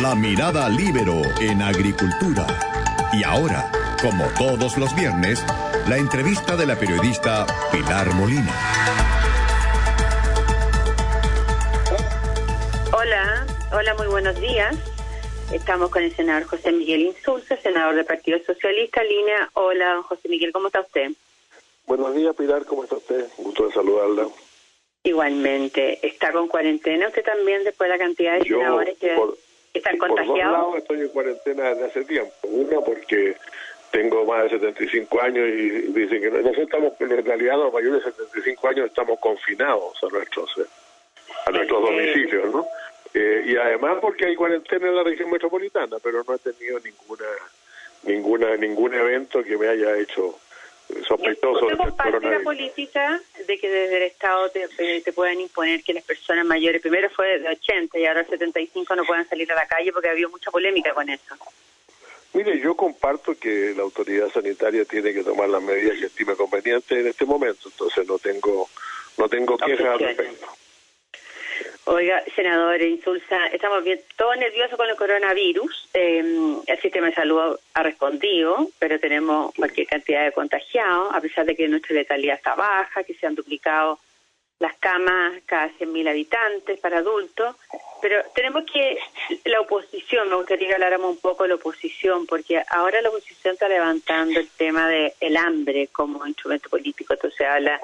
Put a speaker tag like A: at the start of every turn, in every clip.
A: La mirada libero en agricultura. Y ahora, como todos los viernes, la entrevista de la periodista Pilar Molina.
B: Hola, hola, muy buenos días. Estamos con el senador José Miguel Insulza, senador del Partido Socialista, línea. Hola, don José Miguel, ¿cómo está usted?
C: Buenos días, Pilar, ¿cómo está usted? Gusto de saludarla.
B: Igualmente, ¿está con cuarentena usted también después de la cantidad de
C: Yo,
B: senadores que
C: por-
B: están
C: Por dos
B: contagiados?
C: lados estoy en cuarentena desde hace tiempo. Una porque tengo más de 75 años y dicen que no- nosotros estamos, en realidad los mayores de 75 años estamos confinados a nuestros, eh, a nuestros domicilios, ¿no? Eh, y además porque hay cuarentena en la región metropolitana, pero no he tenido ninguna ninguna ningún evento que me haya hecho eh, sospechoso
B: ¿Usted
C: del
B: comparte la política de que desde el Estado te, te puedan imponer que las personas mayores, primero fue de 80 y ahora 75 no puedan salir a la calle porque había mucha polémica con eso?
C: Mire, yo comparto que la autoridad sanitaria tiene que tomar las medidas que estime convenientes en este momento, entonces no tengo no tengo quejas al respecto.
B: Oiga, senador Insulza, estamos bien, todos nerviosos con el coronavirus. Eh, el sistema de salud ha respondido, pero tenemos cualquier cantidad de contagiados, a pesar de que nuestra letalidad está baja, que se han duplicado las camas cada 100.000 habitantes para adultos. Pero tenemos que, la oposición, me gustaría que habláramos un poco de la oposición, porque ahora la oposición está levantando el tema del el hambre como instrumento político. Entonces habla,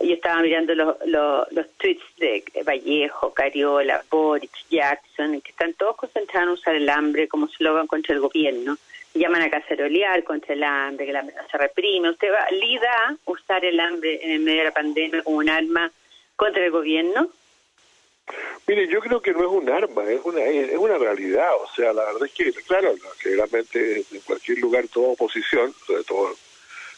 B: yo estaba mirando los, los, tweets de Vallejo, Cariola, Boric, Jackson, que están todos concentrados en usar el hambre como slogan contra el gobierno. Llaman a cacerolear contra el hambre, que la hambre se reprime. ¿Usted va, lida usar el hambre en el medio de la pandemia como un arma contra el gobierno?
C: Mire, yo creo que no es un arma, es una es una realidad, o sea, la verdad es que, claro, generalmente en cualquier lugar toda oposición, sobre todo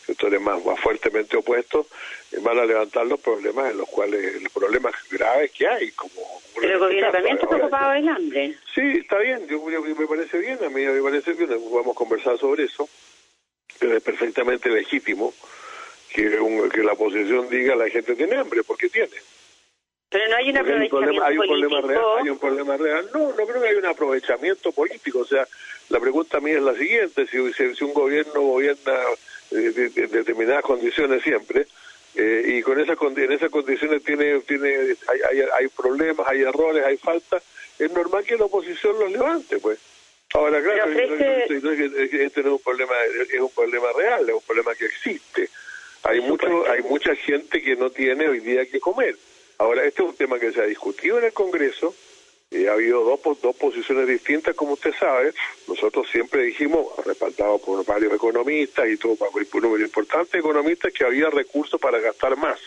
C: sectores más, más fuertemente opuestos, eh, van a levantar los problemas en los cuales, los problemas graves que hay, como...
B: Pero el
C: este
B: gobierno
C: caso.
B: también está preocupado del hambre.
C: Sí, está bien, yo, yo- me parece bien, a mí me parece bien, podemos conversar sobre eso, pero es perfectamente legítimo que, un- que la oposición diga la gente tiene hambre, porque tiene.
B: Pero no hay un
C: Porque hay un
B: aprovechamiento
C: problema, hay un problema real, hay un problema real. No, no creo que haya un aprovechamiento político. O sea, la pregunta mía es la siguiente: si, si, un gobierno gobierna de, de- de determinadas condiciones siempre eh, y con esas en esas condiciones tiene tiene hay, hay, hay problemas, hay errores, hay faltas, es normal que la oposición los levante, pues. Ahora, claro, que este no es un problema, es un problema real, es un problema que existe. Hay mucho, hay mucha gente que no tiene hoy día que comer. Ahora, este es un tema que se ha discutido en el Congreso, y ha habido dos, dos posiciones distintas, como usted sabe. Nosotros siempre dijimos, respaldados por varios economistas y todo, por un número importante de economistas, que había recursos para gastar más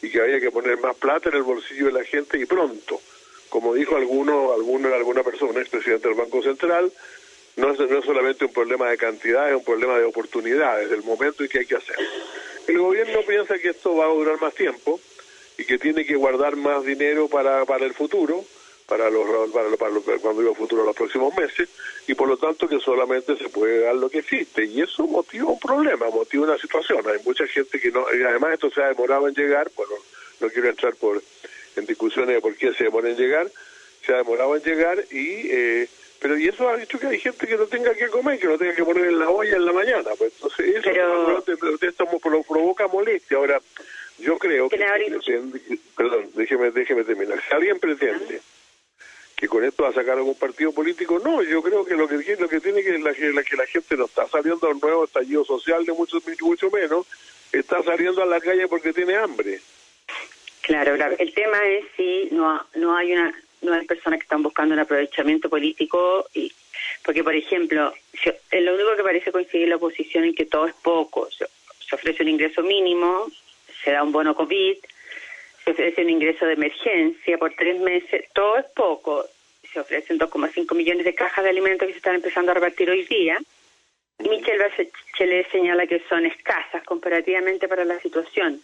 C: y que había que poner más plata en el bolsillo de la gente y pronto. Como dijo alguno, alguno, alguna persona, expresidente del Banco Central, no es, no es solamente un problema de cantidad, es un problema de oportunidades, del momento y que hay que hacer. El gobierno piensa que esto va a durar más tiempo y que tiene que guardar más dinero para, para el futuro, para los, para, los- para los- cuando digo futuro, los próximos meses, y por lo tanto que solamente se puede dar lo que existe. Y eso motiva un problema, motiva una situación. Hay mucha gente que no, y además esto se ha demorado en llegar, bueno, no quiero entrar por en discusiones de por qué se demora en llegar, se ha demorado en llegar y... Eh, pero y eso ha dicho que hay gente que no tenga que comer, que no tenga que poner en la olla en la mañana. Pues entonces eso
B: Pero-
C: esto provoca molestia. Ahora, yo creo que... Pretende- perdón, déjeme, déjeme terminar. Si alguien pretende que con esto va a sacar algún partido político, no, yo creo que lo que lo que tiene que la, que la, que la gente no está saliendo a un nuevo estallido social, de mucho, mucho menos, está saliendo a la calle porque tiene hambre.
B: Claro, claro. El tema es si no, no hay una no hay personas que están buscando un aprovechamiento político y porque por ejemplo si- lo único que parece coincidir la oposición en que todo es poco se ofrece un ingreso mínimo se da un bono covid se ofrece un ingreso de emergencia por tres meses todo es poco se ofrecen 2,5 millones de cajas de alimentos que se están empezando a repartir hoy día y Michelle Bachelet señala que son escasas comparativamente para la situación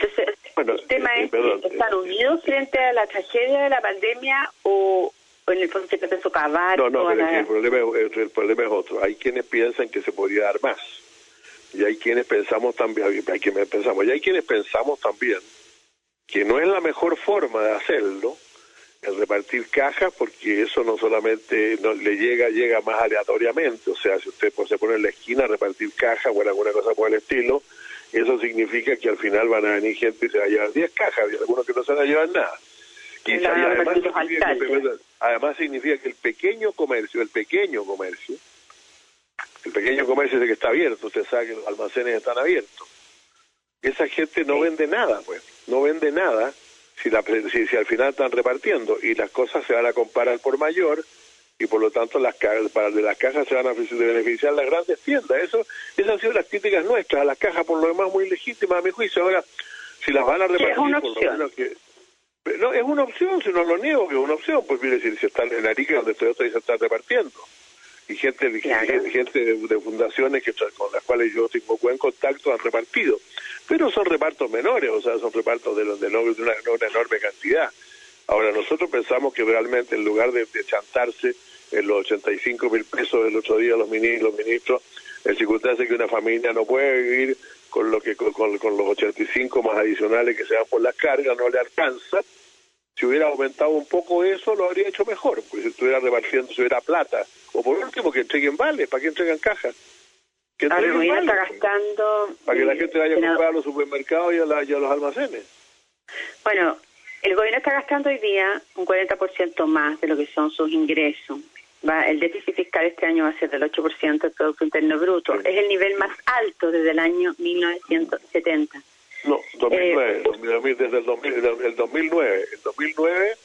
B: entonces,
C: Bueno,
B: el tema
C: eh,
B: es,
C: perdón,
B: ¿están
C: eh,
B: unidos frente a la tragedia de la pandemia o, o en el fondo se trata de socavar
C: No, no,
B: la-
C: el problema, es- el problema es otro. Hay quienes piensan que se podría dar más. Y hay quienes pensamos también, hay quienes pensamos, y hay quienes pensamos también que no es la mejor forma de hacerlo el repartir cajas porque eso no solamente no, le llega llega más aleatoriamente, o sea, si usted pues, se pone en la esquina a repartir cajas o alguna cosa por el estilo, eso significa que al final van a venir gente y se va a llevar 10 cajas y algunos que no se van a llevar nada. Y, además, significa que, además significa que el pequeño comercio, el pequeño comercio, el pequeño comercio es el que está abierto, usted sabe que los almacenes están abiertos. Esa gente no vende nada, pues, no vende nada si, la, si, si, al final están repartiendo y las cosas se van a comparar por mayor y por lo tanto las para de las cajas se van a beneficiar las grandes tiendas. Eso, esas han sido las críticas nuestras a las cajas, por lo demás muy legítimas a mi juicio. Ahora, si las van a repartir, por lo menos que no, es una opción, si no lo niego que es una opción, pues mire, si, se están en Arica, donde estoy, se están repartiendo. Y gente, gente de, fundaciones que con las cuales yo tengo buen contacto han repartido. Pero son repartos menores, o sea, son repartos de, de, de una, enorme cantidad. Ahora, nosotros pensamos que realmente en lugar de, chantarse en los 85 mil pesos del otro día los ministros, los ministros, en circunstancias que una familia no puede vivir con lo que con, con, los 85 más adicionales que se dan por las cargas, no le alcanza. Si hubiera aumentado un poco eso, lo habría hecho mejor, porque si estuviera repartiendo, si hubiera plata. O por último, que entreguen vale, ¿para qué entregan cajas?
B: Que entreguen vale, está gastando...
C: Para que la gente vaya a comprar a los supermercados y a, la, y a los almacenes.
B: Bueno, el gobierno está gastando hoy día un 40% más de lo que son sus ingresos el déficit fiscal este año va a ser del 8% del Producto Interno Bruto. Es el nivel más alto desde el año 1970.
C: No, 2009, eh, desde el, 2009. El 2009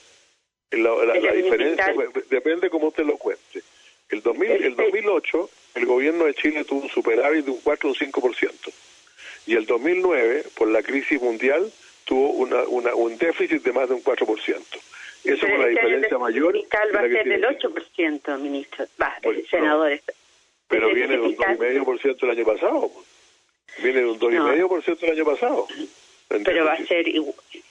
C: la, diferencia depende cómo usted lo cuente. El, 2000, el 2008 el gobierno de Chile tuvo un superávit de un 4 o un 5%. Y el 2009, por la crisis mundial, tuvo una, una, un déficit de más de un 4%. Eso es la este diferencia mayor.
B: fiscal va a ser del 8%, ministro, va, senadores.
C: Pero viene de un 2,5% el año pasado. Viene de un 2,5% el año pasado.
B: Pero va a ser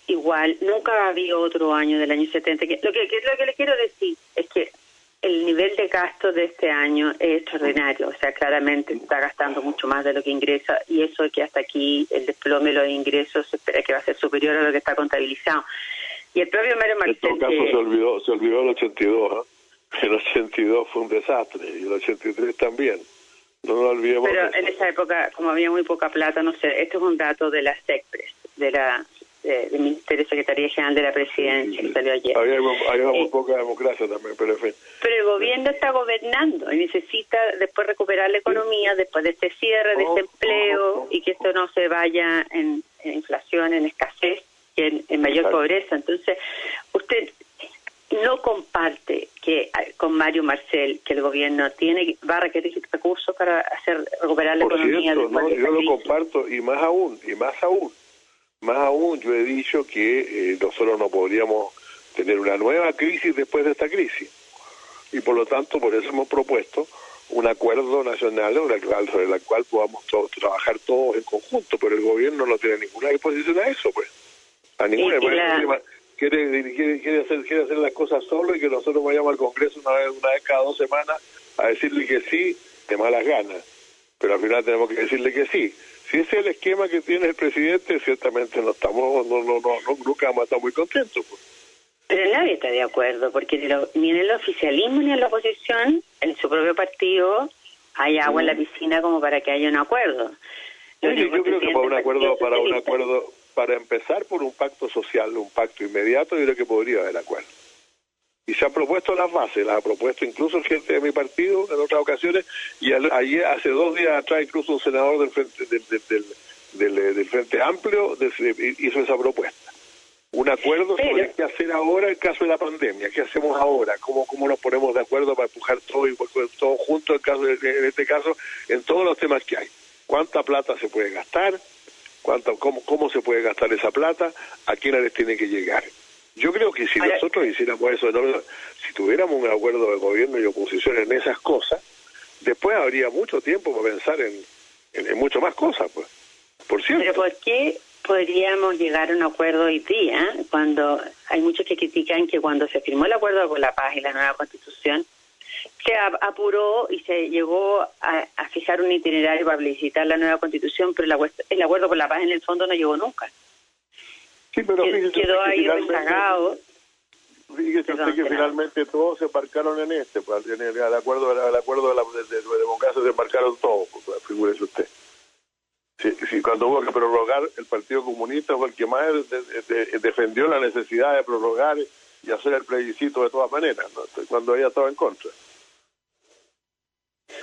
B: igual. Nunca ha habido otro año del año 70. lo, que, lo que le quiero decir es que el nivel de gasto de este año es extraordinario, o sea, claramente está gastando mucho más de lo que ingresa y eso es que hasta aquí el desplome de los ingresos se espera que va a ser superior a lo que está contabilizado. Y el propio Mario Marcel...
C: En todo caso se olvidó, se olvidó el 82, ¿eh? El 82 fue un desastre y el 83 también. No nos olvidemos.
B: Pero en esa época, como había muy poca plata, no sé, esto es un dato de la SECPRES, de la del Ministerio de Secretaría General de la Presidencia, que salió ayer.
C: Había, muy eh, poca democracia también, pero en fin.
B: Pero el gobierno está gobernando y necesita después recuperar la economía, después de este cierre, de este empleo, y que esto no se vaya en inflación, en escasez en, mayor pobreza. Entonces, usted no comparte que ah, con Mario Marcel que el gobierno tiene va a requerir recursos para hacer recuperar la economía
C: cierto, no, yo lo comparto y más aún y más aún más aún yo he dicho que eh, nosotros no podríamos tener una nueva crisis después de esta crisis. Y por lo tanto por eso hemos propuesto un acuerdo nacional sobre la cual podamos trabajar todos en conjunto pero el gobierno no tiene ninguna disposición a eso pues. A ninguna quiere, quiere, quiere, hacer, quiere hacer las cosas solo y que nosotros vayamos al Congreso una vez, una vez cada dos semanas a decirle que sí de malas ganas. Pero al final tenemos que decirle que sí. Si ese es el esquema que tiene el presidente, ciertamente no estamos, no, no, no, nunca vamos a estar muy contentos. Pues.
B: Pero nadie está de acuerdo, porque ni, en el oficialismo ni en la oposición, en su propio partido, hay agua en la piscina como para que haya un acuerdo.
C: yo creo que para un acuerdo, para un acuerdo, para empezar por un pacto social, un pacto inmediato, yo creo que podría haber acuerdo. Y se han propuesto las bases, las ha propuesto incluso gente de mi partido en otras ocasiones, y ayer, hace dos días atrás, incluso un senador del Frente, del, del, frente Amplio hizo esa propuesta. Un acuerdo sobre qué hacer ahora en caso de la pandemia, qué hacemos ahora, cómo, cómo nos ponemos de acuerdo para empujar todo y todo junto en, caso en este caso en todos los temas que hay. ¿Cuánta plata se puede gastar? Cuánto, cómo, cómo se puede gastar esa plata, a quién les tiene que llegar. Yo creo que si nosotros hiciéramos eso, si tuviéramos un acuerdo de gobierno y oposición en esas cosas, después habría mucho tiempo para pensar en, en, mucho más cosas, pues. Por cierto.
B: Pero ¿por qué podríamos llegar a un acuerdo hoy día cuando hay muchos que critican que cuando se firmó el acuerdo con la paz y la nueva constitución, se apuró y se llegó a, fijar un itinerario para visitar la nueva constitución, pero el, acuerdo por la paz en el fondo no llegó nunca.
C: Sí, pero
B: quedó ahí rezagado.
C: Fíjese usted que finalmente todos se embarcaron en este, pues, en el, al acuerdo, al acuerdo de la de, de, democracia se embarcaron todos, pues, figúrese usted. Sí, sí, cuando hubo que prorrogar, el Partido Comunista fue el que más defendió la necesidad de prorrogar y hacer el plebiscito de todas maneras, cuando ella estaba en contra.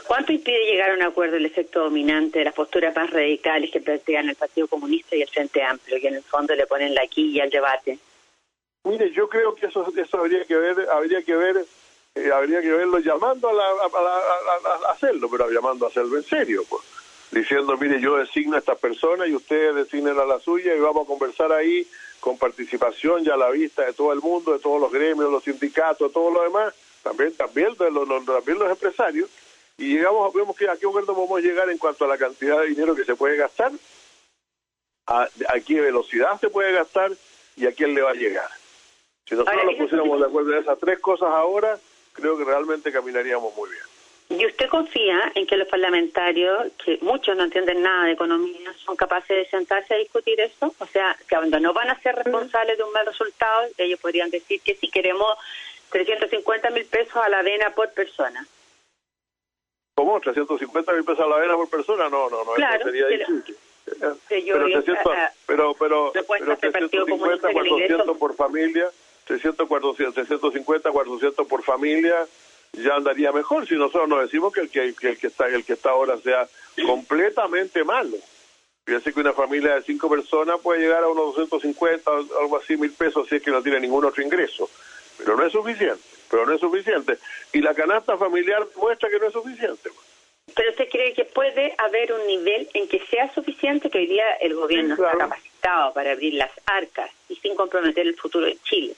B: ¿Cuánto impide llegar a un acuerdo el efecto dominante de las posturas más radicales que plantean el Partido Comunista y el Frente Amplio, que en el fondo le ponen la quilla al debate?
C: Mire, yo creo que eso eso habría que ver, habría que ver, eh, habría que verlo llamando a, la, a, hacerlo, pero llamando a hacerlo en serio, pues diciendo, mire, yo designo a esta persona y ustedes designen a la suya y vamos a conversar ahí con participación ya a la vista de todo el mundo, de todos los gremios, los sindicatos, todo lo demás, también también de los, también los empresarios, y llegamos, vemos que a qué acuerdo podemos llegar en cuanto a la cantidad de dinero que se puede gastar, a, a qué velocidad se puede gastar y a quién le va a llegar. Si nosotros nos pusiéramos de acuerdo en esas tres cosas ahora, creo que realmente caminaríamos muy bien.
B: ¿Y usted confía en que los parlamentarios, que muchos no entienden nada de economía, son capaces de sentarse a discutir esto? O sea, que cuando no van a ser responsables de un mal resultado, ellos podrían decir que si queremos 350 mil pesos a la avena por persona.
C: ¿Cómo? ¿350 mil pesos a la avena por persona? No, no, no,
B: claro,
C: eso sería difícil.
B: Pero,
C: pero, pero, pero, pero 350, 400 por familia, 300, 400, 350, 400 por familia, ya andaría mejor si nosotros nos decimos que el que, el que está el que está ahora sea completamente malo. Fíjense que una familia de cinco personas puede llegar a unos 250, algo así, mil pesos si es que no tiene ningún otro ingreso. Pero no es suficiente, pero no es suficiente. Y la canasta familiar muestra que no es suficiente.
B: ¿Pero usted cree que puede haber un nivel en que sea suficiente que hoy día el gobierno está capacitado para abrir las arcas y sin comprometer el futuro de Chile?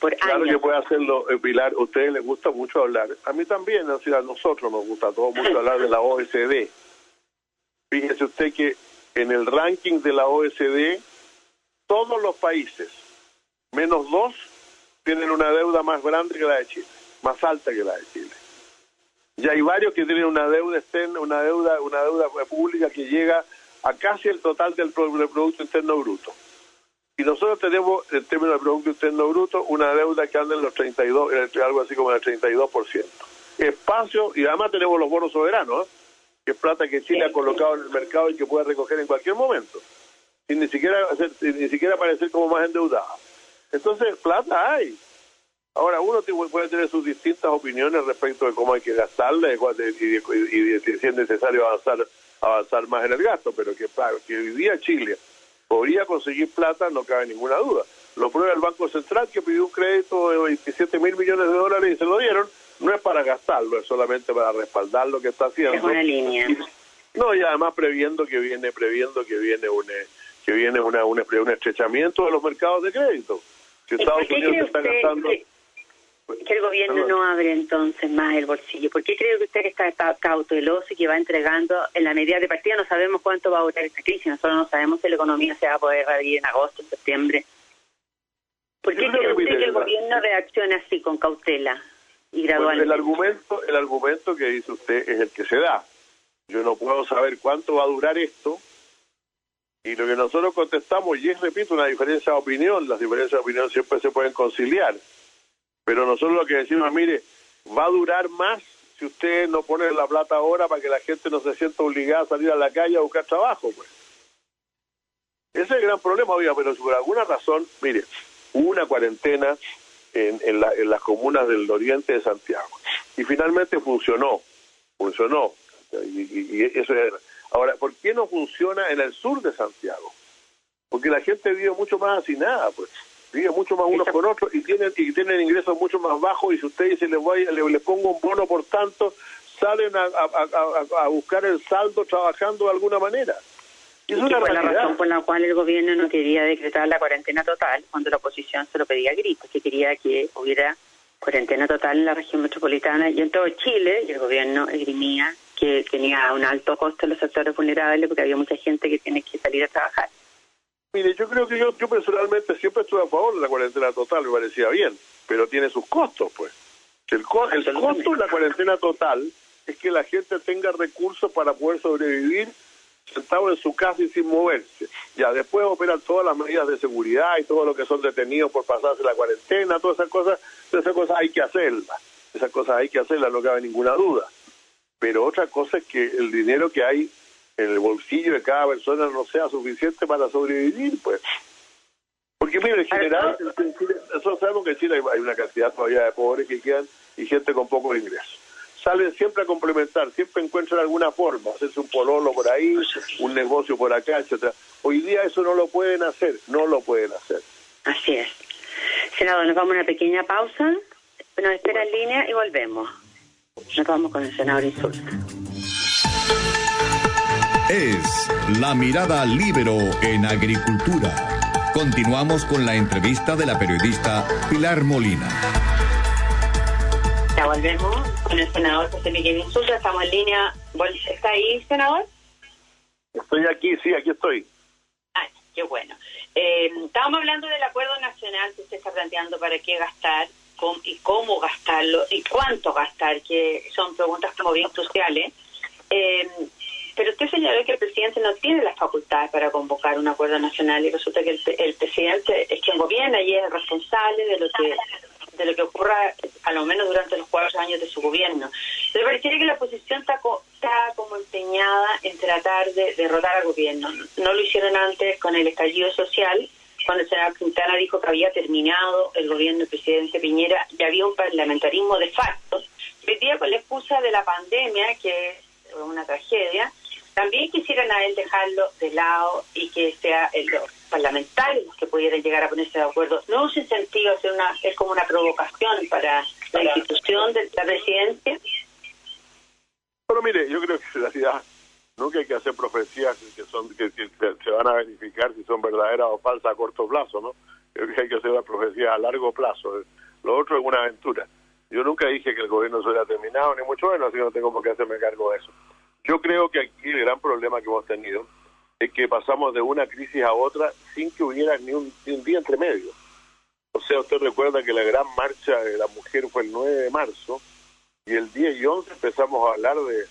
C: Claro que puede hacerlo, eh, Pilar. A ustedes les gusta mucho hablar. A mí también, o a nosotros nos gusta todo mucho hablar de la OSD. Fíjese usted que en el ranking de la OSD, todos los países, menos dos, tienen una deuda más grande que la de Chile, más alta que la de Chile. Y hay varios que tienen una deuda externa, una deuda, una deuda pública que llega a casi el total del Producto Interno Bruto. Y nosotros tenemos, en términos de Producto Interno Bruto, una deuda que anda en los 32, algo así como en el 32%. Espacio, y además tenemos los bonos soberanos, ¿eh? que es plata que Chile ha colocado en el mercado y que puede recoger en cualquier momento, sin ni siquiera, ni siquiera parecer como más endeudada. Entonces, plata hay. Ahora, uno puede tener sus distintas opiniones respecto de cómo hay que gastarla y, y, si es necesario avanzar avanzar más en el gasto, pero que, que hoy día Chile podría conseguir plata, no cabe ninguna duda. Lo prueba el Banco Central que pidió un crédito de 27 mil millones de dólares y se lo dieron. No es para gastarlo, es solamente para respaldar lo que está haciendo.
B: Es una línea.
C: no, y además previendo que viene, previendo que viene un que viene una, un, estrechamiento de los mercados de crédito.
B: Si Estados Unidos está gastando que el gobierno no abre entonces más el bolsillo? ¿Por qué cree que usted está, está, cauteloso y que va entregando en la medida de partida? No sabemos cuánto va a durar esta crisis, nosotros no sabemos si la economía se va a poder abrir en agosto, en septiembre. ¿Por qué cree usted que el gobierno reacciona así, con cautela y gradualmente?
C: el, argumento, el argumento que dice usted es el que se da. Yo no puedo saber cuánto va a durar esto, y lo que nosotros contestamos, y es, repito, una diferencia de opinión, las diferencias de opinión siempre se pueden conciliar. Pero nosotros lo que decimos, mire, va a durar más si usted no pone la plata ahora para que la gente no se sienta obligada a salir a la calle a buscar trabajo, pues. Ese es el gran problema, pero por alguna razón, mire, hubo una cuarentena en, en, la, en las comunas del oriente de Santiago y finalmente funcionó, funcionó. Y, eso es. Ahora, ¿por qué no funciona en el sur de Santiago? Porque la gente vive mucho más nada, pues viven mucho más unos con otros y tienen y tienen ingresos mucho más bajos y si usted dice les voy le, pongo un bono por tanto salen a, a, a, buscar el saldo trabajando de alguna manera.
B: Y es una fue la razón por la cual el gobierno no quería decretar la cuarentena total cuando la oposición se lo pedía a gritos que quería que hubiera cuarentena total en la región metropolitana y en todo Chile y el gobierno esgrimía que tenía un alto costo en los sectores vulnerables porque había mucha gente que tiene que salir a trabajar
C: Mire, yo creo que yo, yo personalmente siempre estuve a favor de la cuarentena total, me parecía bien, pero tiene sus costos, pues. El, el costo de la cuarentena total es que la gente tenga recursos para poder sobrevivir sentado en su casa y sin moverse. Ya después operan todas las medidas de seguridad y todo lo que son detenidos por pasarse la cuarentena, todas esas cosas, todas esas cosas hay que hacerlas. Esas cosas hay que hacerlas, no cabe ninguna duda. Pero otra cosa es que el dinero que hay el bolsillo de cada persona no sea suficiente para sobrevivir, pues. Porque mire, en general, nosotros sabemos que en Chile hay una cantidad todavía de pobres que quedan y gente con pocos ingresos. Salen siempre a complementar, siempre encuentran alguna forma, hacerse un pololo por ahí, un negocio por acá, etcétera. Hoy día eso no lo pueden hacer, no lo pueden hacer.
B: Así es. Senador, nos vamos a una pequeña pausa, nos espera en línea y volvemos. Nos vamos con el senador Insulta.
A: Es La Mirada Libero en Agricultura. Continuamos con la entrevista de la periodista Pilar Molina.
B: Ya volvemos con el senador José Miguel Insulta. Estamos en línea. ¿Está ahí, senador?
C: Estoy aquí, sí, aquí estoy.
B: Ah, qué bueno. Eh, estábamos hablando del acuerdo nacional que usted está planteando para qué gastar y cómo gastarlo y cuánto gastar, que son preguntas como bien cruciales. Eh, pero usted señaló que el presidente no tiene las facultades para convocar un acuerdo nacional y resulta que el, presidente es quien gobierna y es responsable de lo que de lo que ocurra, a lo menos durante los cuatro años de su gobierno. Me pareciera que la oposición está, está como empeñada en tratar de derrotar al gobierno. No lo hicieron antes con el estallido social, cuando el senador Quintana dijo que había terminado el gobierno del presidente Piñera y había un parlamentarismo de facto. Hoy con la excusa de la pandemia, que es una tragedia, también quisieran a él dejarlo de lado y que sea el, los parlamentarios los que pudieran llegar a ponerse de acuerdo. No es un sentido, es, una, es como una provocación para la institución de la presidencia.
C: Pero mire, yo creo que en realidad nunca hay que hacer profecías que son que, se van a verificar si son verdaderas o falsas a corto plazo, ¿no? Creo que hay que hacer una profecía a largo plazo. Lo otro es una aventura. Yo nunca dije que el gobierno se hubiera terminado, ni mucho menos, así no tengo por qué hacerme cargo de eso. Yo creo que aquí el gran problema que hemos tenido es que pasamos de una crisis a otra sin que hubiera ni un, día entre medio. O sea, usted recuerda que la gran marcha de la mujer fue el 9 de marzo y el 10 y 11 empezamos a hablar de,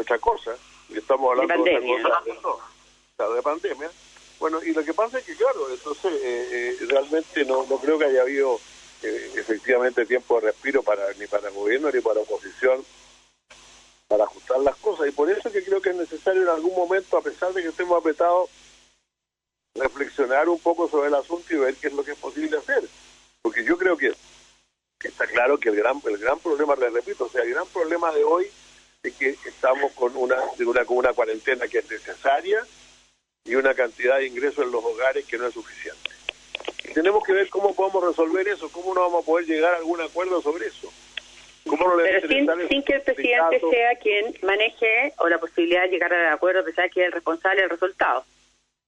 C: otra cosa, y estamos hablando de, otra cosa, de pandemia. Bueno, y lo que pasa es que, claro, entonces eh, eh, realmente no, no creo que haya habido eh, efectivamente tiempo de respiro para ni para el gobierno ni para oposición para ajustar las cosas. Y por eso que creo que es necesario en algún momento, a pesar de que estemos apretados, reflexionar un poco sobre el asunto y ver qué es lo que es posible hacer. Porque yo creo que, está claro que el gran, el gran problema, le repito, o sea, el gran problema de hoy es que estamos con una, una, con una cuarentena que es necesaria y una cantidad de ingresos en los hogares que no es suficiente. Y tenemos que ver cómo podemos resolver eso, cómo no vamos a poder llegar a algún acuerdo sobre eso.
B: Pero sin, que el presidente sea quien maneje o la posibilidad de llegar al acuerdo, que sea quien es el responsable del resultado.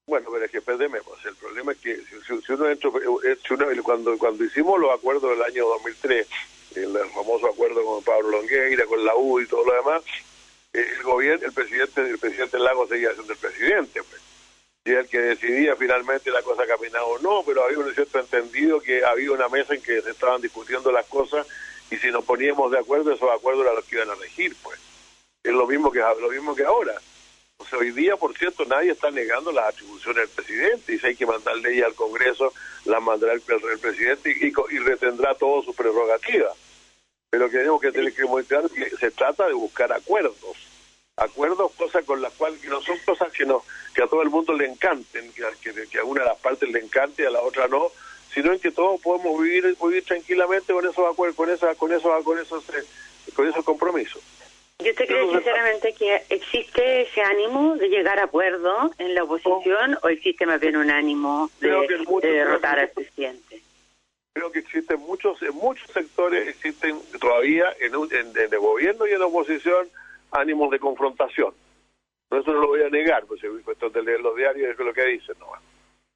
C: Bueno, pero es que perdemos. Pues, el problema es que si, uno, entra, eh, cuando, cuando hicimos los acuerdos del año 2003, el famoso acuerdo con Pablo Longueira, con la U y todo lo demás, eh, el gobierno, el presidente, el presidente Lago seguía siendo el presidente, pues. Y el que decidía finalmente la cosa caminaba o no, pero había un cierto entendido que había una mesa en que se estaban discutiendo las cosas y si nos poníamos de acuerdo, esos acuerdos eran los que iban a regir, pues. Es lo mismo que lo mismo que ahora. O sea, hoy día, por cierto, nadie está negando las atribuciones del presidente y si hay que mandar leyes al Congreso, las mandará el, presidente y, retendrá todas sus prerrogativas. Pero tenemos que tener que mostrar que se trata de buscar acuerdos. Acuerdos, cosas con las cuales no son cosas que no que a todo el mundo le encanten, que, que, que a una de las partes le encante y a la otra no, sino en que todos podemos vivir, vivir tranquilamente con esos acuerdos, con esa, con esos, con esos, eh, con esos compromisos.
B: ¿Y usted cree sinceramente que existe ese ánimo de llegar a acuerdo en la oposición o existe más bien un ánimo de, derrotar al presidente?
C: Creo que existen muchos, en muchos sectores existen todavía en, en, el gobierno y en la oposición ánimos de confrontación. No, eso no lo voy a negar, pues es cuestión de leer los diarios es lo que dicen. ¿no?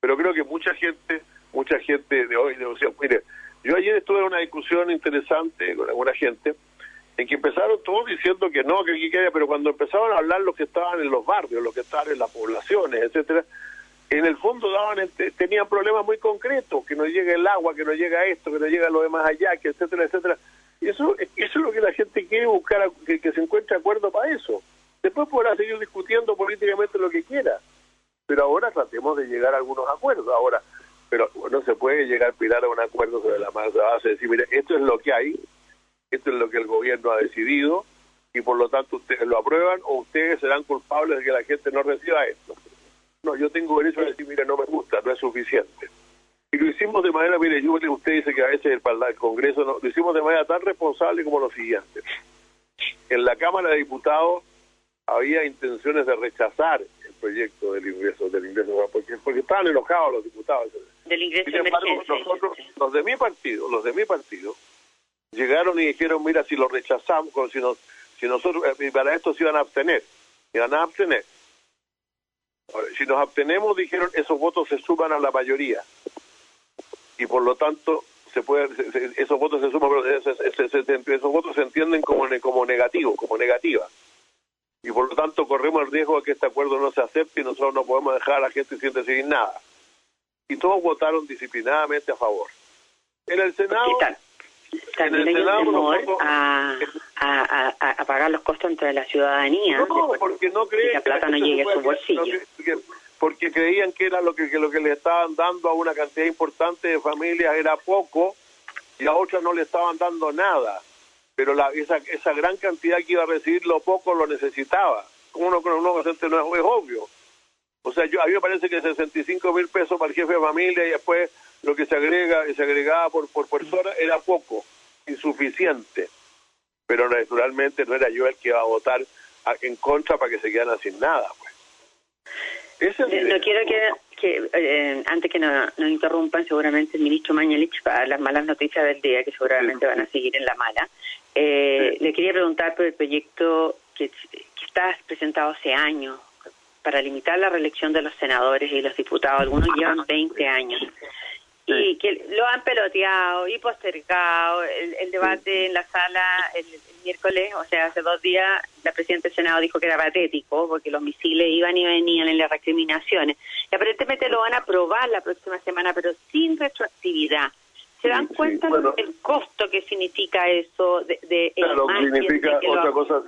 C: Pero creo que mucha gente mucha gente de hoy, de, mire, yo ayer estuve en una discusión interesante con alguna gente, en que empezaron todos diciendo que no, que aquí queda, pero cuando empezaron a hablar los que estaban en los barrios, los que estaban en las poblaciones, etcétera, en el fondo daban tenían problemas muy concretos, que no llega el agua, que no llega esto, que no llega lo demás allá, que etcétera, etcétera. Y eso, eso es lo que la gente quiere buscar, que, se encuentre acuerdo para eso. Después podrá seguir discutiendo políticamente lo que quiera, pero ahora tratemos de llegar a algunos acuerdos. Ahora, pero no se puede llegar a pilar a un acuerdo sobre la base de decir, mire, esto es lo que hay, esto es lo que el gobierno ha decidido y por lo tanto ustedes lo aprueban o ustedes serán culpables de que la gente no reciba esto. No, yo tengo derecho a decir, mire, no me gusta, no es suficiente. Y lo hicimos de manera, mire, yo, usted dice que a veces el, el Congreso no, lo hicimos de manera tan responsable como lo siguiente. En la Cámara de Diputados había intenciones de rechazar proyecto del ingreso, del ingreso, porque, porque estaban enojados los diputados.
B: Del ingreso
C: Sin embargo, nosotros, los de mi partido, los de mi partido, llegaron y dijeron, mira, si lo rechazamos, si, nos, si nosotros, eh, para esto se iban a abstener, iban a abstener. Si nos abstenemos, dijeron, esos votos se suman a la mayoría. Y por lo tanto, se puede, esos votos se suman, esos votos se entienden como, como negativos, como negativa y por lo tanto corremos el riesgo de que este acuerdo no se acepte y nosotros no podemos dejar a la gente sin decidir nada. Y todos votaron disciplinadamente a favor. En el Senado...
B: También en el Senado a, a, pagar los costos entre la ciudadanía.
C: No, porque no creen
B: que la plata no llegue a su bolsillo.
C: porque creían que era lo que, que, lo que le estaban dando a una cantidad importante de familias era poco y a otras no le estaban dando nada pero la, esa, esa gran cantidad que iba a recibir lo poco lo necesitaba. Como uno con un nuevo no es, es obvio. O sea, yo, a mí me parece que 65 mil pesos para el jefe de familia y después lo que se agrega se agregaba por, por persona era poco, insuficiente. Pero naturalmente no era yo el que iba a votar en contra para que se quedaran sin nada.
B: Pues. no quiero que, que eh, antes que nos no interrumpan seguramente el ministro Mañalich para las malas noticias del día, que seguramente van a seguir en la mala. Eh, Le quería preguntar por el proyecto que, está presentado hace años para limitar la reelección de los senadores y los diputados. Algunos llevan 20 años. Y que lo han peloteado y postergado. El, debate en la sala el, miércoles, o sea, hace dos días, la presidenta del Senado dijo que era patético porque los misiles iban y venían en las recriminaciones. Y aparentemente lo van a aprobar la próxima semana, pero sin retroactividad. ¿Se dan cuenta del costo que significa eso? De, de
C: claro, significa otra cosa.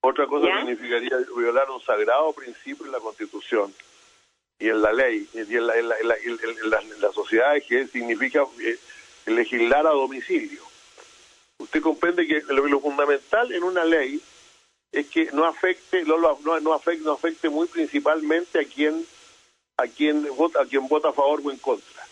C: Otra cosa significaría violar un sagrado principio en la Constitución y en la ley y en la, en la, sociedad que significa eh, legislar a domicilio. Usted comprende que lo, fundamental en una ley es que no afecte no, no, no afecte no afecte muy principalmente a quien a quien vota a quien vota a favor o en contra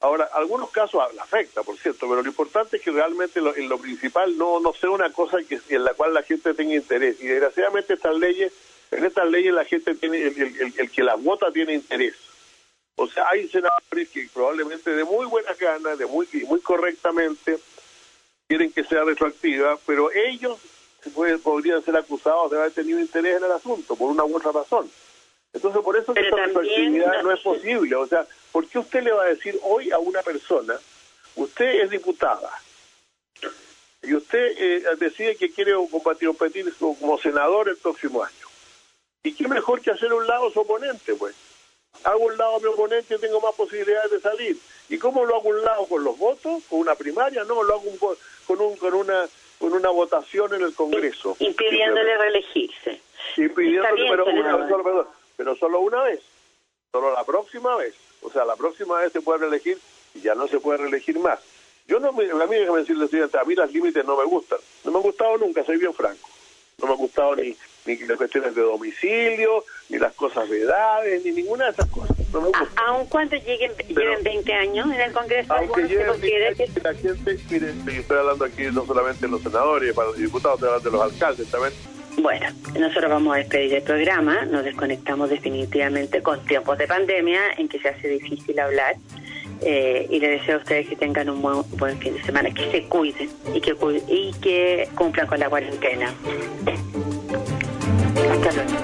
C: Ahora, algunos casos afecta, por cierto, pero lo importante es que realmente lo, en lo principal no, no sea una cosa en la cual la gente tenga interés. Y desgraciadamente estas leyes, en estas leyes la gente tiene, el, el, que las vota tiene interés. O sea, hay senadores que probablemente de muy buena gana, de muy, muy correctamente, quieren que sea retroactiva, pero ellos podrían ser acusados de haber tenido interés en el asunto, por una u otra razón. Entonces, por eso esta retroactividad no es posible. O sea, ¿por qué usted le va a decir hoy a una persona, usted es diputada, y usted eh, decide que quiere combatir, competir como senador el próximo año? ¿Y qué mejor que hacer un lado su oponente, pues? Hago un lado a mi oponente y tengo más posibilidades de salir. ¿Y cómo lo hago un lado? ¿Con los votos? ¿Con una primaria? No, lo hago con, un, con, una, con una votación en el Congreso.
B: Impidiéndole reelegirse.
C: Impidiéndole, pero, perdón, pero solo una vez, solo la próxima vez. O sea, la próxima vez se puede reelegir y ya no se puede reelegir más. Yo no me, a mí déjame decirle, estudiante, a mí las límites no me gustan. No me han gustado nunca, soy bien franco. No me han gustado ni, ni las cuestiones de domicilio, ni las cosas de edades, ni ninguna de esas cosas. No me gusta.
B: Aun cuando lleguen, lleven 20 años en el Congreso,
C: aunque lleven 20 años, que... la gente, miren, estoy hablando aquí no solamente de los senadores, para los diputados, estoy hablando de los alcaldes también
B: bueno, nosotros vamos a despedir el programa, nos desconectamos definitivamente con tiempos de pandemia en que se hace difícil hablar eh, y les deseo a ustedes que tengan un buen, buen, fin de semana, que se cuiden y que, y que cumplan con la cuarentena. Hasta luego.